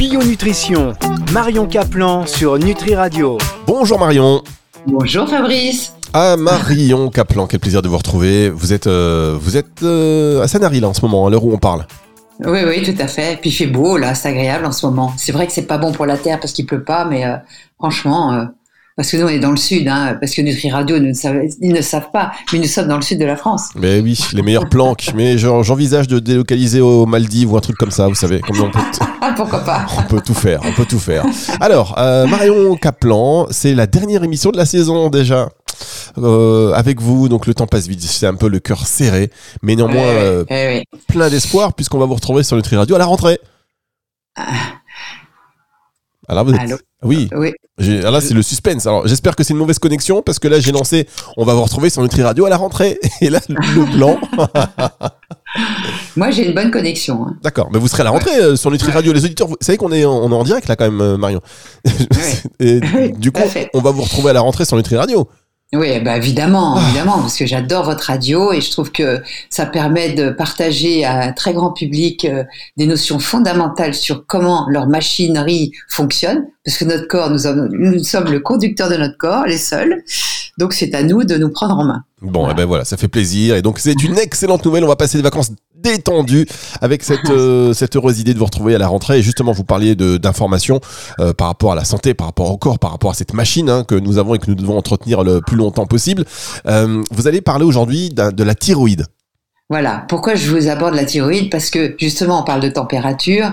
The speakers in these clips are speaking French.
Bio Nutrition, Marion Caplan sur Nutri Radio. Bonjour Marion. Bonjour Fabrice. Ah Marion Caplan, quel plaisir de vous retrouver. Vous êtes, euh, vous êtes euh, à Sanary là en ce moment, à l'heure où on parle. Oui, oui, tout à fait. Puis il fait beau là, c'est agréable en ce moment. C'est vrai que c'est pas bon pour la terre parce qu'il pleut pas, mais euh, franchement, euh, parce que nous on est dans le sud, hein, parce que Nutri Radio, nous ne savent- ils ne savent pas, mais nous sommes dans le sud de la France. Mais oui, les meilleures planques. Mais j'envisage de délocaliser aux Maldives ou un truc comme ça, vous savez. Comme on peut, Ah, pourquoi pas on peut tout faire, on peut tout faire. Alors, euh, Marion Caplan, c'est la dernière émission de la saison déjà. Euh, avec vous, donc le temps passe vite, c'est un peu le cœur serré, mais néanmoins euh, plein d'espoir puisqu'on va vous retrouver sur Nutri Radio à la rentrée. Alors vous êtes... Allô Oui, Oui. ah, là c'est le suspense. Alors j'espère que c'est une mauvaise connexion parce que là j'ai lancé, on va vous retrouver sur Nutri Radio à la rentrée. Et là le blanc, Moi j'ai une bonne connexion. hein. d'accord. Mais vous serez à la rentrée euh, sur Nutri Radio. Les auditeurs, vous savez qu'on est, en- on est en direct là quand même, euh, Marion. Et du coup, on va vous retrouver à la rentrée sur Nutri Radio. Oui, bah évidemment, Ah. évidemment, parce que j'adore votre radio et je trouve que ça permet de partager à un très grand public euh, des notions fondamentales sur comment leur machinerie fonctionne, parce que notre corps, nous, sommes- nous sommes le conducteur de notre corps, les seuls, donc c'est à nous de nous prendre en main. Bon, Voilà. et ben voilà, ça fait plaisir. Et donc c'est une excellente nouvelle. On va passer des vacances détendues avec cette euh, cette heureuse idée de vous retrouver à la rentrée. Et justement, vous parliez d'informations euh, par rapport à la santé, par rapport au corps, par rapport à cette machine hein, que nous avons et que nous devons entretenir le plus longtemps possible. Euh, vous allez parler aujourd'hui de la thyroïde. Voilà. Pourquoi je vous aborde la thyroïde? Parce que justement, on parle de température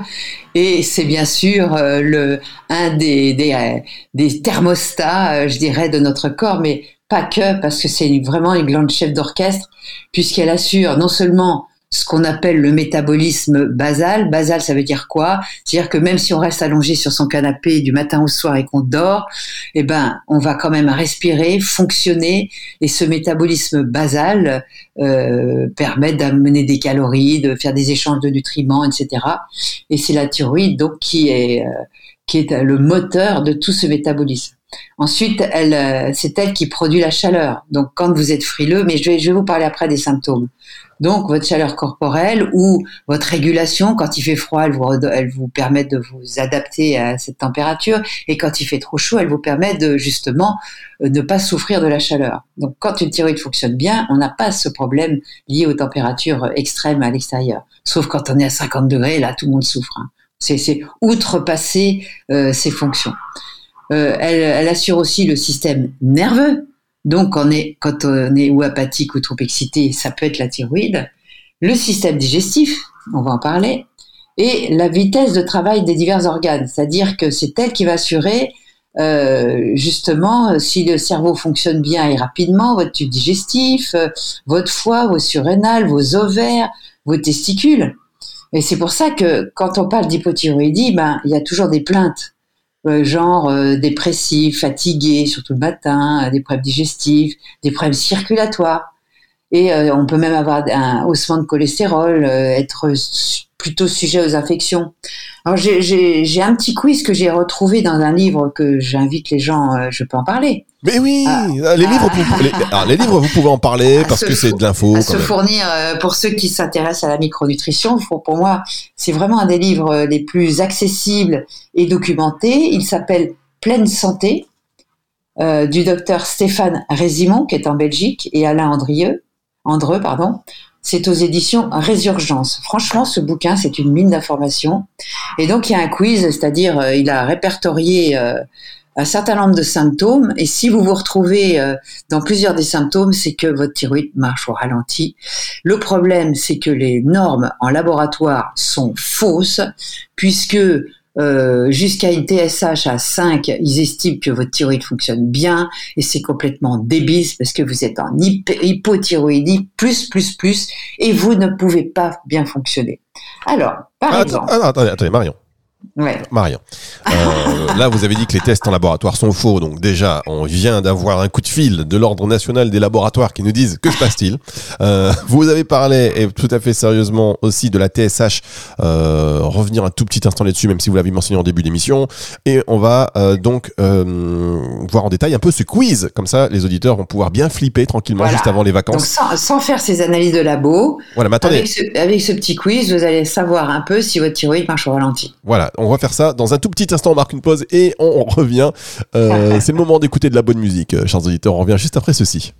et c'est bien sûr le un des des, des thermostats, je dirais, de notre corps, mais pas que, parce que c'est vraiment une glande chef d'orchestre, puisqu'elle assure non seulement ce qu'on appelle le métabolisme basal. Basal, ça veut dire quoi? C'est-à-dire que même si on reste allongé sur son canapé du matin au soir et qu'on dort, eh ben, on va quand même respirer, fonctionner, et ce métabolisme basal euh, permet d'amener des calories, de faire des échanges de nutriments, etc. Et c'est la thyroïde donc qui est euh, qui est le moteur de tout ce métabolisme. Ensuite, elle, euh, c'est elle qui produit la chaleur. Donc, quand vous êtes frileux, mais je vais, je vais vous parler après des symptômes. Donc, votre chaleur corporelle ou votre régulation, quand il fait froid, elle vous, elle vous permet de vous adapter à cette température, et quand il fait trop chaud, elle vous permet de justement euh, ne pas souffrir de la chaleur. Donc, quand une thyroïde fonctionne bien, on n'a pas ce problème lié aux températures extrêmes à l'extérieur. Sauf quand on est à 50 degrés, là, tout le monde souffre. hein. C'est, c'est outrepasser euh, ses fonctions. Euh, elle assure aussi le système nerveux. Donc, on est, quand on est ou apathique ou trop excité, ça peut être la thyroïde. Le système digestif, on va en parler. Et la vitesse de travail des divers organes. C'est-à-dire que c'est elle qui va assurer euh, justement si le cerveau fonctionne bien et rapidement, votre tube digestif, euh, votre foie, vos surrénales, vos ovaires, vos testicules. Et c'est pour ça que quand on parle d'hypothyroïdie, ben, il y a toujours des plaintes genre euh, dépressif, fatigué, surtout le matin, euh, des problèmes digestifs, des problèmes circulatoires. Et euh, on peut même avoir un haussement de cholestérol, euh, être su- plutôt sujet aux infections. Alors j'ai- un petit quiz que j'ai retrouvé dans un livre que j'invite les gens, euh, je peux en parler, Mais oui, Ah. les livres, vous, les, alors, les livres, vous pouvez en parler parce que c'est de l'info. se même. fournir euh, pour ceux qui s'intéressent à la micronutrition. Pour, pour moi, c'est vraiment un des livres euh, les plus accessibles et documentés. Il s'appelle Pleine santé euh, du docteur Stéphane Résimon qui est en Belgique et Alain Andrieux, Andreux, pardon. C'est aux éditions Résurgence. Franchement, ce bouquin, c'est une mine d'informations. Et donc, il y a un quiz, c'est-à-dire, euh, il a répertorié euh, un certain nombre de symptômes. Et si vous vous retrouvez euh, dans plusieurs des symptômes, c'est que votre thyroïde marche au ralenti. Le problème, c'est que les normes en laboratoire sont fausses, puisque euh, jusqu'à une TSH à 5, ils estiment que votre thyroïde fonctionne bien, et c'est complètement débile parce que vous êtes en hyp- hypothyroïdie plus, plus, plus, et vous ne pouvez pas bien fonctionner. Alors, par Ah, exemple, ah, attendez, attendez, Marion. Ouais, Marion. Euh, là, vous avez dit que les tests en laboratoire sont faux. Donc déjà, on vient d'avoir un coup de fil de l'Ordre national des laboratoires qui nous disent que se passe-t-il. Euh, vous avez parlé, et tout à fait sérieusement aussi, de la TSH. Euh, revenir un tout petit instant là-dessus, même si vous l'avez mentionné en début d'émission. Et on va donc voir en détail un peu ce quiz. Comme ça, les auditeurs vont pouvoir bien flipper tranquillement Voilà. juste avant les donc vacances. sans, sans faire ces analyses de labo, Voilà, mais attendez. avec ce, avec ce petit quiz, vous allez savoir un peu si votre thyroïde marche au ralenti. Voilà, Voilà, on va faire ça dans un tout petit instant. On marque une pause et on revient. Euh, c'est le moment d'écouter de la bonne musique, euh, chers auditeurs. On revient juste après ceci.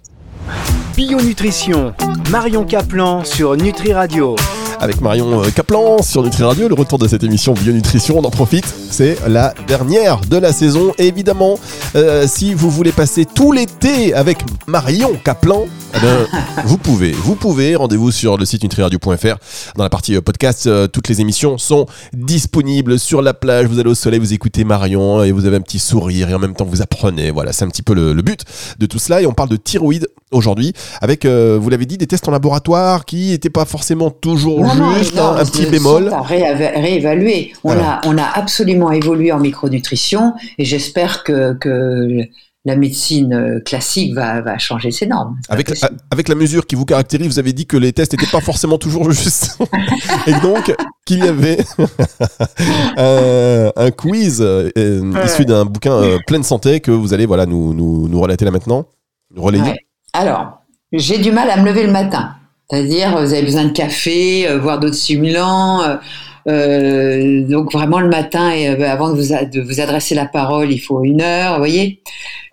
Bio Nutrition, Marion Caplan sur Nutri Radio avec Marion euh, Caplan sur Nutri Radio. Le retour de cette émission Bio-Nutrition, on en profite. C'est la dernière de la saison. Et évidemment, euh, si vous voulez passer tout l'été avec Marion Caplan, eh ben, vous pouvez, vous pouvez. Rendez-vous sur le site nutriradio.fr. Dans la partie euh, podcast, toutes les émissions sont disponibles sur la plage. Vous allez au soleil, vous écoutez Marion et vous avez un petit sourire et en même temps vous apprenez. Voilà, c'est un petit peu le, but de tout cela. Et on parle de thyroïde aujourd'hui avec, vous l'avez dit, des tests en laboratoire qui n'étaient pas forcément toujours juste un, petit bémol. À réévaluer. On, a, on a absolument évolué en micronutrition et j'espère que, que la médecine euh, classique va, va changer ses normes. Avec, avec la mesure qui vous caractérise, vous avez dit que les tests n'étaient pas forcément toujours justes. et donc, qu'il y avait un, quiz euh, issu d'un bouquin euh, pleine santé que vous allez voilà, nous, nous, nous relater là maintenant, nous relayer. Alors, j'ai du mal à me lever le matin. C'est-à-dire, vous avez besoin de café, euh, voire d'autres stimulants. Euh, euh, donc vraiment le matin, et, avant de vous, de vous, adresser la parole, il faut une heure, vous voyez.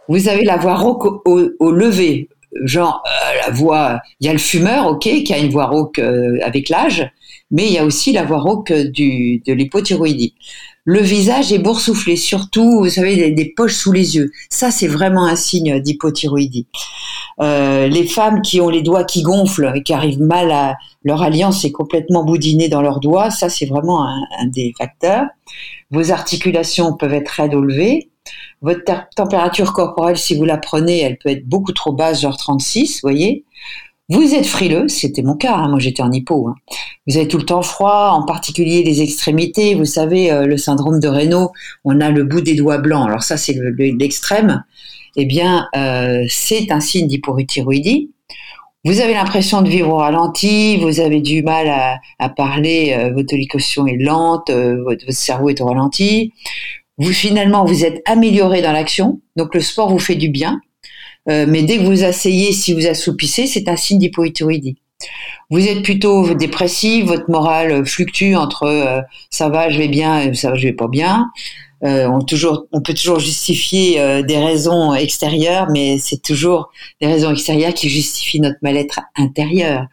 Vous avez la voix rauque au, lever, genre la voix. Il y a le fumeur, ok, qui a une voix rauque avec l'âge, mais il y a aussi la voix rauque du, de l'hypothyroïdie. Le visage est boursouflé, surtout, vous savez, des, poches sous les yeux. Ça, c'est vraiment un signe d'hypothyroïdie. Euh, les femmes qui ont les doigts qui gonflent et qui arrivent mal à leur alliance est complètement boudinée dans leurs doigts, ça, c'est vraiment un, des facteurs. Vos articulations peuvent être raides au lever. Votre température corporelle, si vous la prenez, elle peut être beaucoup trop basse, genre 36, vous voyez. Vous êtes frileux, c'était mon cas, hein, moi j'étais en hypo. Hein. Vous avez tout le temps froid, en particulier les extrémités. Vous savez, euh, le syndrome de Raynaud, on a le bout des doigts blancs. Alors ça, c'est l'extrême. eh bien, euh, c'est un signe d'hypothyroïdie. Vous avez l'impression de vivre au ralenti, vous avez du mal à, parler, euh, votre liquation est lente, votre, cerveau est au ralenti. Vous finalement, vous êtes amélioré dans l'action, donc le sport vous fait du bien. Euh, mais dès que vous asseyez, si vous assoupissez, c'est un signe d'hypothyroïdie. Vous êtes plutôt dépressif, votre morale fluctue entre euh, ça va, je vais bien, et ça va, je vais pas bien. Euh, on, toujours, on peut toujours justifier euh, des raisons extérieures, mais c'est toujours des raisons extérieures qui justifient notre mal-être intérieur.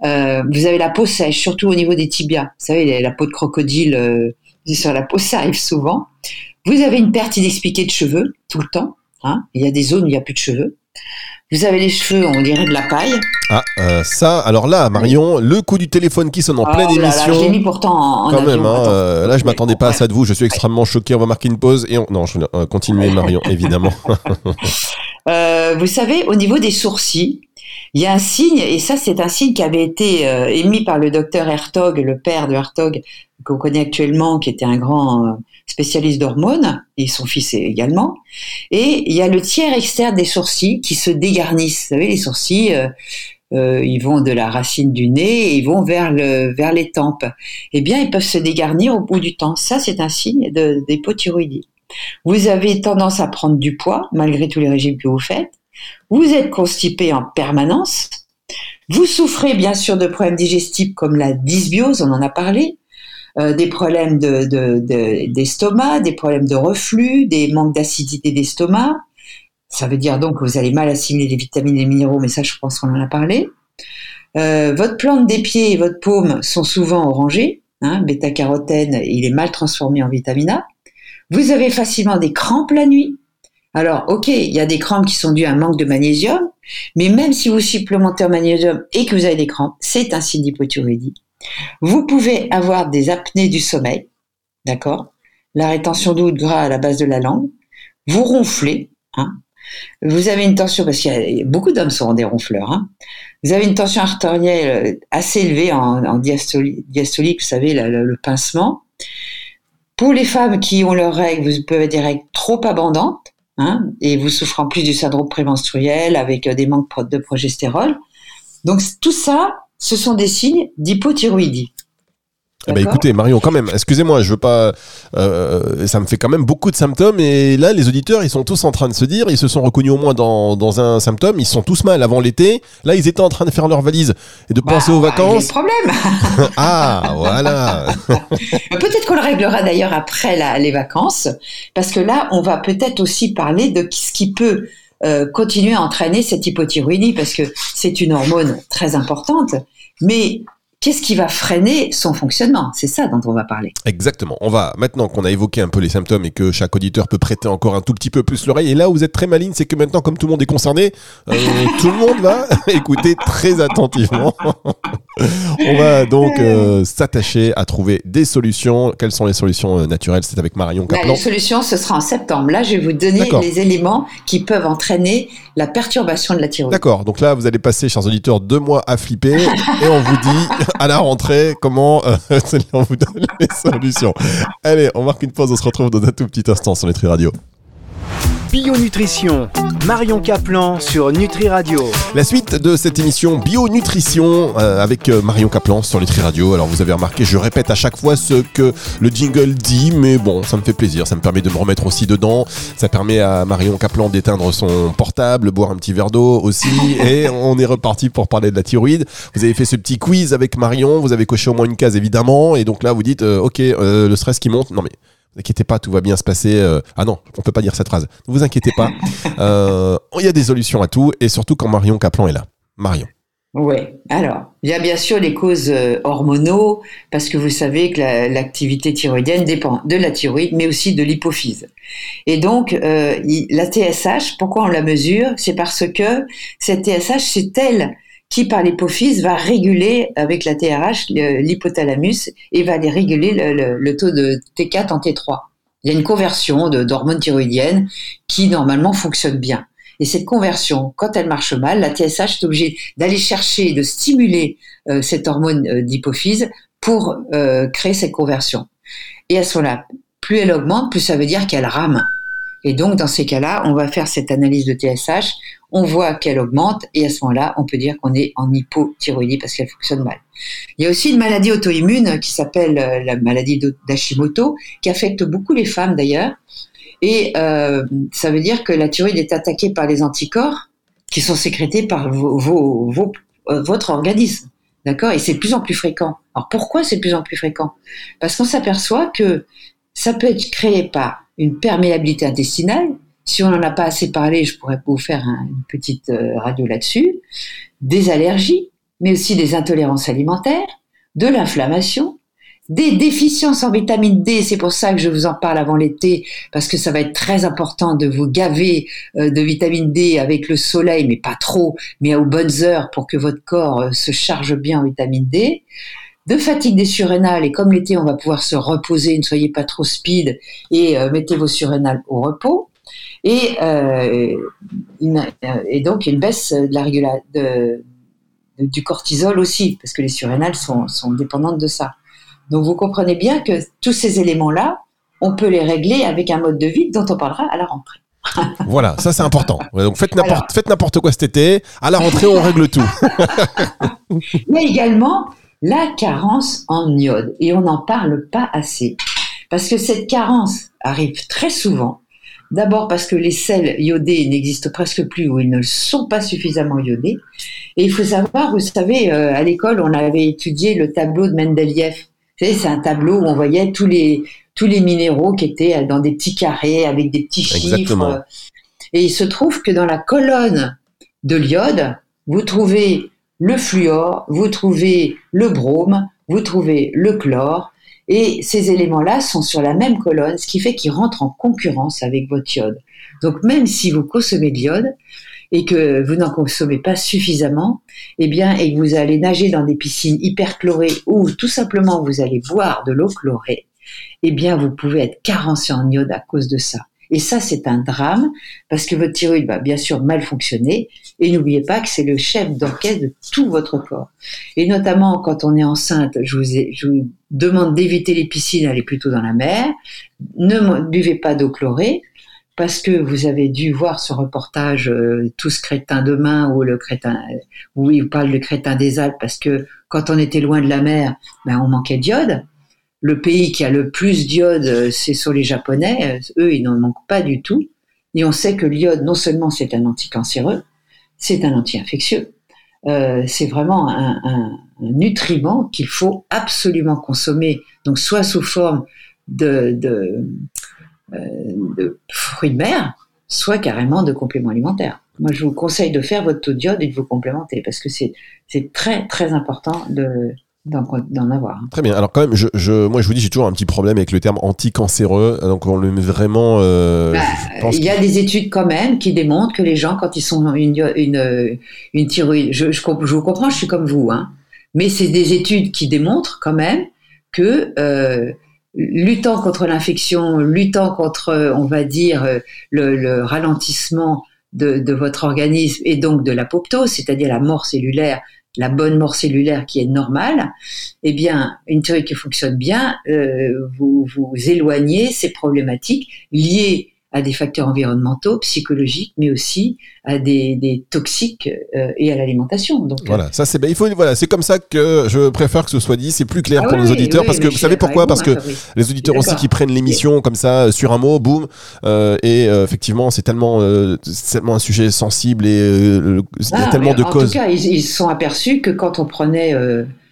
vous avez la peau sèche, surtout au niveau des tibias. Vous savez, la peau de crocodile sur la peau, ça arrive souvent. Vous avez une perte inexpliquée de cheveux tout le temps. Hein. il y a des zones où il n'y a plus de cheveux. Vous avez les cheveux, on dirait de la paille. Ah, euh, ça, alors là, Marion, le coup du téléphone qui sonne en pleine oh émission. J'ai mis pourtant en, Quand même, hein, euh, là, je m'attendais pas à ça de vous. Je suis extrêmement choqué. On va marquer une pause et on... non, je euh, continuer, Marion, évidemment. vous savez, au niveau des sourcils, il y a un signe, et ça, c'est un signe qui avait été émis par le docteur Hertog, le père de Hertog, qu'on connaît actuellement, qui était un grand spécialiste d'hormones, et son fils également. Et il y a le tiers externe des sourcils qui se dégarnissent. Vous savez, les sourcils, euh, euh, ils vont de la racine du nez et ils vont vers, le, vers les tempes. Eh bien, ils peuvent se dégarnir au bout du temps. Ça, c'est un signe d'hypothyroïdie. Vous avez tendance à prendre du poids, malgré tous les régimes que vous faites. Vous êtes constipé en permanence. Vous souffrez bien sûr de problèmes digestifs comme la dysbiose, on en a parlé. Euh, des problèmes d'estomac, de, des problèmes de reflux, des manques d'acidité d'estomac. Ça veut dire donc que vous allez mal assimiler les vitamines et les minéraux, mais ça, je pense qu'on en a parlé. Euh, votre plante des pieds et votre paume sont souvent orangées. Hein, bêta-carotène, il est mal transformé en vitamine A. Vous avez facilement des crampes la nuit. Alors, ok, il y a des crampes qui sont dues à un manque de magnésium, mais même si vous supplémentez en magnésium et que vous avez des crampes, c'est un signe d'hypothyroïdie. Vous pouvez avoir des apnées du sommeil, d'accord La rétention d'eau de gras à la base de la langue. Vous ronflez, hein vous avez une tension, parce a beaucoup d'hommes sont des ronfleurs, hein vous avez une tension artérielle euh, assez élevée en, diastolique, vous savez, le, pincement. Pour les femmes qui ont leurs règles, vous pouvez avoir des règles trop abondantes, hein, et vous souffrez en plus du syndrome prémenstruel avec euh, des manques de progestérone. Donc tout ça, ce sont des signes d'hypothyroïdie. Eh ben écoutez, Marion, quand même, excusez-moi, je veux pas. Euh, ça me fait quand même beaucoup de symptômes. Et là, les auditeurs, ils sont tous en train de se dire, ils se sont reconnus au moins dans, dans un symptôme. Ils sont tous mal avant l'été. Là, ils étaient en train de faire leur valise et de Bah, penser aux vacances. le problème. ah, voilà. peut-être qu'on le réglera d'ailleurs après la- les vacances, parce que là, on va peut-être aussi parler de ce qui peut euh, continuer à entraîner cette hypothyroïdie, parce que c'est une hormone très importante, mais qu'est-ce qui va freiner son fonctionnement? C'est ça dont on va parler. Exactement. On va, maintenant qu'on a évoqué un peu les symptômes et que chaque auditeur peut prêter encore un tout petit peu plus l'oreille, et là où vous êtes très maligne, c'est que maintenant, comme tout le monde est concerné, euh, tout le monde va écouter très attentivement. On va donc euh, s'attacher à trouver des solutions. Quelles sont les solutions euh, naturelles? C'est avec Marion Bah, Kaplan. les solutions, ce sera en septembre. Là, je vais vous donner les éléments qui peuvent entraîner la perturbation de la thyroïde. D'accord, donc là vous allez passer, chers auditeurs, deux mois à flipper et on vous dit à la rentrée comment euh, on vous donne les solutions. Allez, on marque une pause, on se retrouve dans un tout petit instant sur Nutri Radio. Bio Nutrition, Marion Caplan sur Nutri Radio. La suite de cette émission Bio Nutrition euh, avec euh, Marion Caplan sur Nutri Radio. Alors vous avez remarqué, je répète à chaque fois ce que le jingle dit, mais bon, ça me fait plaisir, ça me permet de me remettre aussi dedans. Ça permet à Marion Caplan d'éteindre son portable, boire un petit verre d'eau aussi, et on est reparti pour parler de la thyroïde. Vous avez fait ce petit quiz avec Marion, vous avez coché au moins une case évidemment, et donc là vous dites, euh, ok, euh, le stress qui monte, non mais vous inquiétez pas, tout va bien se passer. euh, Ah non, on peut pas dire cette phrase. Ne vous inquiétez pas. Euh, Il y a des solutions à tout, et surtout quand Marion Caplan est là. Marion. Oui, alors, il y a bien sûr les causes euh, hormonaux, parce que vous savez que la- l'activité thyroïdienne dépend de la thyroïde, mais aussi de l'hypophyse. Et donc, euh, la TSH, pourquoi on la mesure? C'est parce que cette TSH, c'est elle qui, par l'hypophyse, va réguler avec la TRH l'hypothalamus et va aller réguler le, taux de T4 en T3. Il y a une conversion d'hormones thyroïdiennes qui, normalement, fonctionne bien. Et cette conversion, quand elle marche mal, la TSH est obligée d'aller chercher, de stimuler euh, cette hormone euh, d'hypophyse pour euh, créer cette conversion. Et à ce moment-là, plus elle augmente, plus ça veut dire qu'elle rame. Et donc, dans ces cas-là, on va faire cette analyse de TSH, on voit qu'elle augmente, et à ce moment-là, on peut dire qu'on est en hypothyroïdie parce qu'elle fonctionne mal. Il y a aussi une maladie auto-immune qui s'appelle euh, la maladie d'Hashimoto, qui affecte beaucoup les femmes d'ailleurs. Et euh, ça veut dire que la thyroïde est attaquée par les anticorps qui sont sécrétés par euh, votre organisme. D'accord? Et c'est de plus en plus fréquent. Alors pourquoi c'est de plus en plus fréquent? Parce qu'on s'aperçoit que ça peut être créé par une perméabilité intestinale. Si on n'en a pas assez parlé, je pourrais vous faire un- une petite euh, radio là-dessus. Des allergies, mais aussi des intolérances alimentaires, de l'inflammation, des déficiences en vitamine D. C'est pour ça que je vous en parle avant l'été, parce que ça va être très important de vous gaver euh, de vitamine D avec le soleil, mais pas trop, mais aux bonnes heures pour que votre corps euh, se charge bien en vitamine D. De fatigue des surrénales, et comme l'été, on va pouvoir se reposer, ne soyez pas trop speed et euh, mettez vos surrénales au repos. Et, euh, une- euh, et donc une baisse de la régula de, de- du cortisol aussi, parce que les surrénales sont, sont dépendantes de ça. Donc vous comprenez bien que tous ces éléments-là, on peut les régler avec un mode de vie dont on parlera à la rentrée. Voilà, ça c'est important. Donc faites n'importe faites n'importe quoi cet été. À la rentrée, on règle tout. mais également la carence en iode. Et on n'en parle pas assez. Parce que cette carence arrive très souvent. D'abord parce que les sels iodés n'existent presque plus ou ils ne sont pas suffisamment iodés. Et il faut savoir, vous savez, euh, à l'école, on avait étudié le tableau de Mendeleïev. C'est un tableau où on voyait tous les, tous les minéraux qui étaient dans des petits carrés avec des petits chiffres. Et il se trouve que dans la colonne de l'iode, vous trouvez le fluor, vous trouvez le brome, vous trouvez le chlore, et ces éléments-là sont sur la même colonne, ce qui fait qu'ils rentrent en concurrence avec votre iode. Donc même si vous consommez de l'iode et que vous n'en consommez pas suffisamment, eh bien, et que vous allez nager dans des piscines hyperchlorées ou tout simplement vous allez boire de l'eau chlorée, eh bien, vous pouvez être carencé en iode à cause de ça. Et ça, c'est un drame parce que votre thyroïde va bien sûr mal fonctionner. Et n'oubliez pas que c'est le chef d'orchestre de tout votre corps. Et notamment quand on est enceinte, je vous, ai- je vous demande d'éviter les piscines, allez plutôt dans la mer. Ne buvez pas d'eau chlorée parce que vous avez dû voir ce reportage euh, Tous crétins demain ou le crétin où il parle le crétin des Alpes parce que quand on était loin de la mer, ben on manquait d'iode. Le pays qui a le plus d'iode, c'est sur les Japonais. Eux, ils n'en manquent pas du tout. Et on sait que l'iode, non seulement c'est un anticancéreux, c'est un anti-infectieux. Euh, c'est vraiment un, nutriment qu'il faut absolument consommer, donc soit sous forme de, euh, de fruits de mer, soit carrément de compléments alimentaires. Moi, je vous conseille de faire votre taux d'iode et de vous complémenter parce que c'est très très important de, d'en avoir. Très bien. Alors quand même, je, je, moi je vous dis, j'ai toujours un petit problème avec le terme anticancéreux. Donc on le met vraiment. Euh, bah, il y a des études quand même qui démontrent que les gens, quand ils sont une une, une thyroïde, je, je, je, vous comprends, je suis comme vous, hein. Mais c'est des études qui démontrent quand même que euh, luttant contre l'infection, luttant contre, on va dire, le, le ralentissement de, de, votre organisme et donc de l'apoptose, c'est-à-dire la mort cellulaire la bonne mort cellulaire qui est normale, eh bien, une théorie qui fonctionne bien, euh, vous vous éloignez ces problématiques liées à des facteurs environnementaux, psychologiques, mais aussi à des, des toxiques euh, et à l'alimentation. Donc voilà, ça c'est il faut voilà, c'est comme ça que je préfère que ce soit dit, c'est plus clair ah pour nos auditeurs parce que vous savez pourquoi? Parce que les auditeurs aussi qui prennent l'émission comme ça euh, sur un mot, boum, euh, et euh, effectivement c'est tellement tellement un sujet sensible et il y a ah, tellement de causes. En tout cas, ils, ils sont aperçus que quand on prenait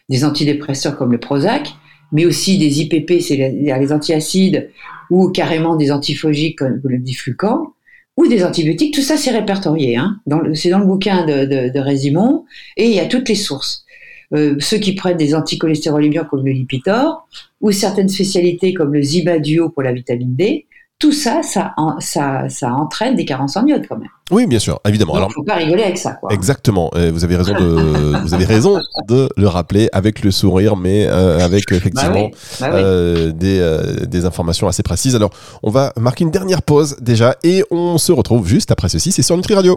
des antidépresseurs comme le Prozac, mais aussi des IPP, c'est les, les antiacides ou carrément des antiphogiques comme le diflucan, ou des antibiotiques, tout ça c'est répertorié. Hein. C'est dans le bouquin de, Résimon, et il y a toutes les sources. Euh, ceux qui prennent des anticholestérolémiants comme le Lipitor, ou certaines spécialités comme le Zibaduo pour la vitamine D, tout ça, ça, ça, ça entraîne des carences en iode quand même. Oui, bien sûr, évidemment. Il ne faut pas rigoler avec ça. Quoi. Exactement. vous avez raison de, vous avez raison de le rappeler avec le sourire, mais euh, avec bah effectivement bah euh, des, euh, des informations assez précises. Alors, on va marquer une dernière pause déjà, et on se retrouve juste après ceci. C'est sur Nutri Radio.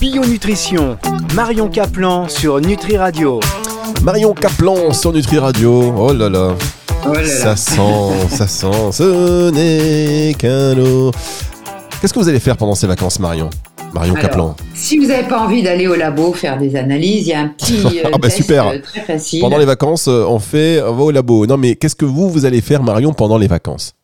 Bio Nutrition, Marion Caplan sur Nutri Radio. Marion Caplan sur Nutri Radio. Oh là là. Oh ça sent, ça sent, ce n'est qu'un eau. Qu'est-ce que vous allez faire pendant ces vacances, Marion? Marion Kaplan. Si vous n'avez pas envie d'aller au labo faire des analyses, il y a un petit euh, ah bah test super. Euh, très facile. Pendant les vacances, euh, on fait, on va au labo. Non, mais qu'est-ce que vous, vous allez faire, Marion, pendant les vacances?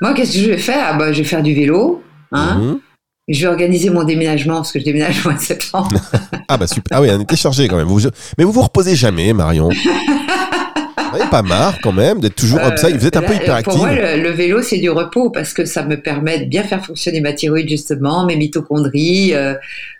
Moi, qu'est-ce que je vais faire? Ah bah, Je vais faire du vélo. Hein mhm. Je vais organiser mon déménagement parce que je déménage au mois de septembre. ah bah super. Ah oui, on était chargé quand même. Mais vous vous reposez jamais, Marion? Pas marre quand même d'être toujours comme ça Vous êtes un peu hyperactif. Pour moi, le, vélo, c'est du repos parce que ça me permet de bien faire fonctionner ma thyroïde, justement, mes mitochondries. Euh,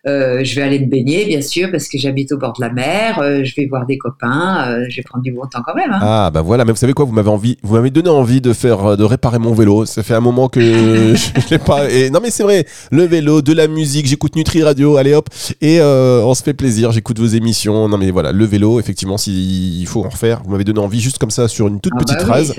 euh, je vais aller me baigner, bien sûr, parce que j'habite au bord de la mer. Euh, je vais voir des copains. je vais prendre du bon temps quand même. Hein. Ah, bah voilà. Mais vous savez quoi? Vous m'avez envie, vous m'avez donné envie de faire, de réparer mon vélo. Ça fait un moment que je l'ai pas. Et non, mais c'est vrai. Le vélo, de la musique. J'écoute Nutri Radio. Allez hop. Et on se fait plaisir. J'écoute vos émissions. Non, mais voilà. Le vélo, effectivement, s'il faut en refaire. Vous m'avez donné envie juste comme ça sur une toute ah petite bah phrase.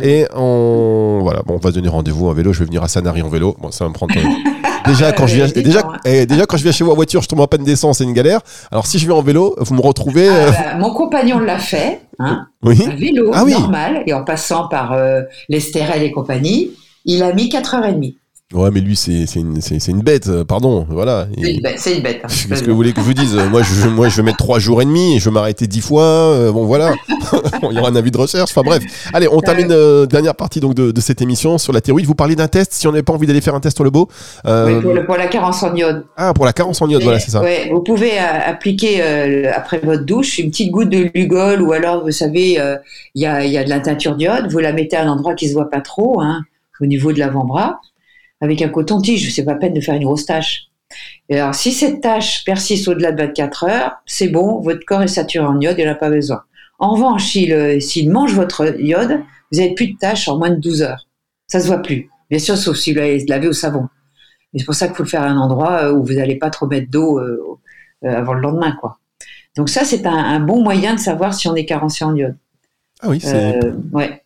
et on, voilà, bon, on va se donner rendez-vous en vélo. Je vais venir à Sanary en vélo. Bon, ça va me prendre. déjà quand je viens, déjà, eh, déjà quand je viens chez vous en voiture, je tombe en panne d'essence, c'est une galère. Alors si je vais en vélo, vous me retrouvez. Ah, euh, bah, mon compagnon l'a fait, hein, oui. un vélo ah normal, et en passant par euh, l'Estérel et compagnie, il a mis 4h30. Ouais, mais lui, c'est une, une bête, euh, pardon. Voilà. C'est une bête. Hein. Qu'est-ce que vous voulez que je vous dise? Moi, je, moi, je vais mettre trois jours et demi et je vais m'arrêter dix fois. Euh, bon, voilà. Il y aura un avis de recherche. Enfin, bref. Allez, on termine euh, dernière partie donc, de, de, cette émission sur la théorie. Vous parlez d'un test. Si on n'avait pas envie d'aller faire un test sur le beau. Oui, pour, pour, la carence en iode. Ah, pour la carence en iode, voilà, c'est ça. Ouais, vous pouvez appliquer après votre douche une petite goutte de Lugol ou alors, vous savez, il y, a, y a de la teinture d'iode. Vous la mettez à un endroit qui se voit pas trop, hein, au niveau de l'avant-bras avec un coton-tige, c'est pas peine de faire une grosse tâche. Et alors, si cette tâche persiste au-delà de 24 heures, c'est bon, votre corps est saturé en iode, il n'en a pas besoin. En revanche, s'il mange votre iode, vous n'avez plus de tâches en moins de 12 heures. Ça se voit plus. Bien sûr, sauf si vous l'avez lavé au savon. c'est pour ça qu'il faut le faire à un endroit euh, où vous n'allez pas trop mettre d'eau euh, euh, avant le lendemain, quoi. Donc ça, c'est un, bon moyen de savoir si on est carencé en iode. Ah oui, c'est... ouais.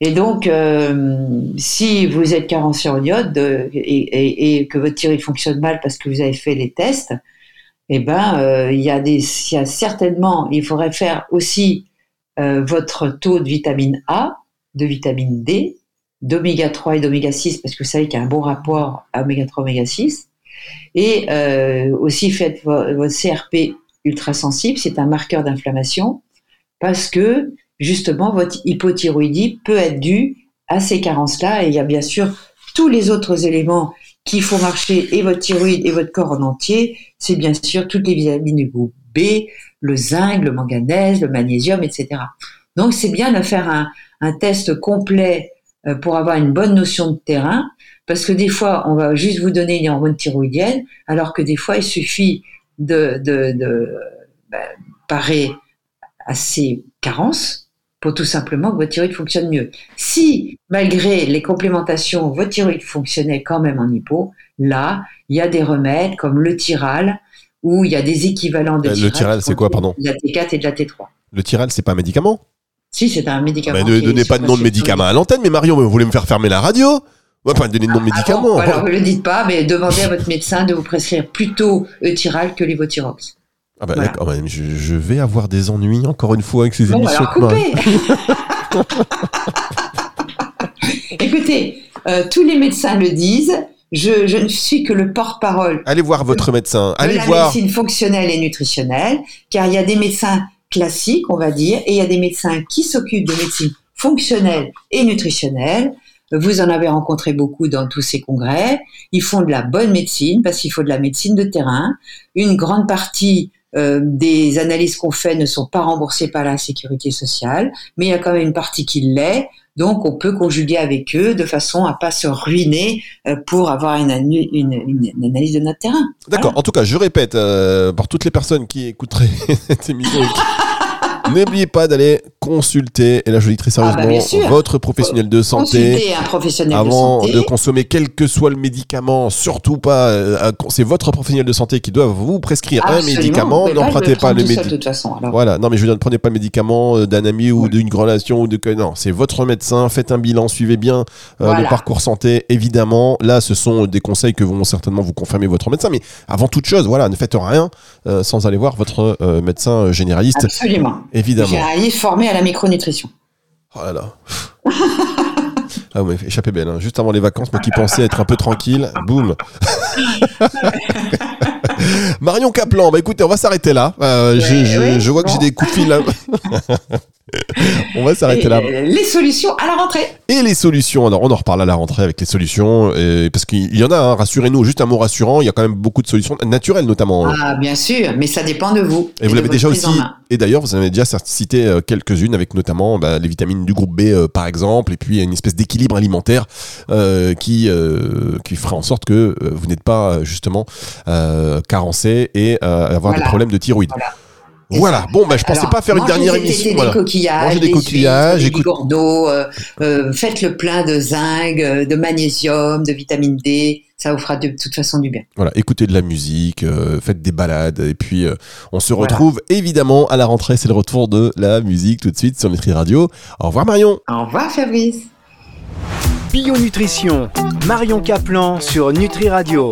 Et donc, euh, si vous êtes carencé en iode et, que votre thyroïde fonctionne mal parce que vous avez fait les tests, eh ben, euh, il y a des, y a certainement, il faudrait faire aussi euh, votre taux de vitamine A, de vitamine D, d'oméga 3 et d'oméga 6 parce que vous savez qu'il y a un bon rapport à oméga 3 oméga 6 et aussi faites votre CRP ultra sensible, c'est un marqueur d'inflammation parce que justement, votre hypothyroïdie peut être due à ces carences-là. Et il y a bien sûr tous les autres éléments qui font marcher et votre thyroïde et votre corps en entier. C'est bien sûr toutes les vitamines du groupe B, le zinc, le manganèse, le magnésium, etc. Donc c'est bien de faire un, test complet euh, pour avoir une bonne notion de terrain, parce que des fois, on va juste vous donner une hormone thyroïdienne, alors que des fois, il suffit de ben, parer à ces carences pour tout simplement que votre thyroïde fonctionne mieux. Si, malgré les complémentations, votre thyroïde fonctionnait quand même en hypo, là, il y a des remèdes comme le Tyral, où il y a des équivalents de Euh, Le Tyral, c'est quoi, pardon De la T4 et de la T3. Le Tyral, c'est pas un médicament Si, c'est un médicament. Mais ne donnez pas de nom de médicament à l'antenne, mais Marion, vous voulez me faire fermer la radio On va pas donner de nom de Ah médicament. bon, alors, ne le dites pas, mais demandez à votre médecin de vous prescrire plutôt Euthyral que Levothyrox. Ah bah, Voilà. mais je, je vais avoir des ennuis encore une fois avec ces Bon, émissions. alors de Marie. coupez Écoutez, euh, tous les médecins le disent, je, je ne suis que le porte-parole Allez voir votre médecin. de Allez la voir. médecine fonctionnelle et nutritionnelle, car il y a des médecins classiques, on va dire, et il y a des médecins qui s'occupent de médecine fonctionnelle et nutritionnelle. Vous en avez rencontré beaucoup dans tous ces congrès. Ils font de la bonne médecine parce qu'il faut de la médecine de terrain. Une grande partie euh, des analyses qu'on fait ne sont pas remboursées par la sécurité sociale, mais il y a quand même une partie qui l'est. Donc, on peut conjuguer avec eux de façon à pas se ruiner euh, pour avoir une, anu- une- une- une analyse de notre terrain. D'accord. En tout cas, je répète euh, pour toutes les personnes qui écouteraient cette émission. N'oubliez pas d'aller consulter, et là je le dis très Ah bah, sérieusement, votre professionnel de santé. Consultez un professionnel Avant de santé. de consommer quel que soit le médicament, surtout pas, euh, c'est votre professionnel de santé qui doit vous prescrire un médicament. vous N'empruntez pas le médicament. de toute façon. Alors, Voilà, non mais je veux dire, ne prenez pas le médicament euh, d'un ami ou Ouais. d'une relation ou de non, c'est votre médecin, faites un bilan, suivez bien euh, Voilà. le parcours santé, évidemment. Là, ce sont des conseils que vont certainement vous confirmer votre médecin, mais avant toute chose, voilà, ne faites rien euh, sans aller voir votre médecin généraliste, absolument. évidemment. Généraliste formé à la micronutrition. Oh là là. Ah, vous m'avez échapper belle, hein. juste avant les vacances, moi qui pensais être un peu tranquille, boum. Marion Caplan, bah écoutez, on va s'arrêter là. Euh, je, Ouais, je- ouais, je vois que j'ai des coups de fil là. on va s'arrêter là. Les solutions à la rentrée. Et les solutions, alors on en reparle à la rentrée avec les solutions, et- parce qu'il y en a, hein, rassurez-nous, juste un mot rassurant, il y a quand même beaucoup de solutions, naturelles notamment. Ah, bien sûr, mais ça dépend de vous. Et vous l'avez déjà aussi, et d'ailleurs vous en avez déjà cité euh, quelques-unes avec notamment bah, les vitamines du groupe B euh, par exemple, et puis une espèce d'équilibre alimentaire euh, qui, euh, qui fera en sorte que vous n'êtes pas justement carencé et avoir des problèmes de thyroïde. Voilà. Voilà, bon, bah, je pensais Alors, pas faire une mangez dernière des émission. Voilà. Des coquillages, Mangez des des coquillages, écoute- bigorneaux, euh, euh, faites le plein de zinc, euh, de magnésium, de vitamine D. Ça vous fera de toute façon du bien. Voilà, écoutez de la musique, euh, faites des balades, et puis euh, on se Voilà. retrouve évidemment à la rentrée. C'est le retour de la musique tout de suite sur Nutri Radio. Au revoir Marion. Au revoir Fabrice. Bio Nutrition, Marion Caplan sur Nutri Radio.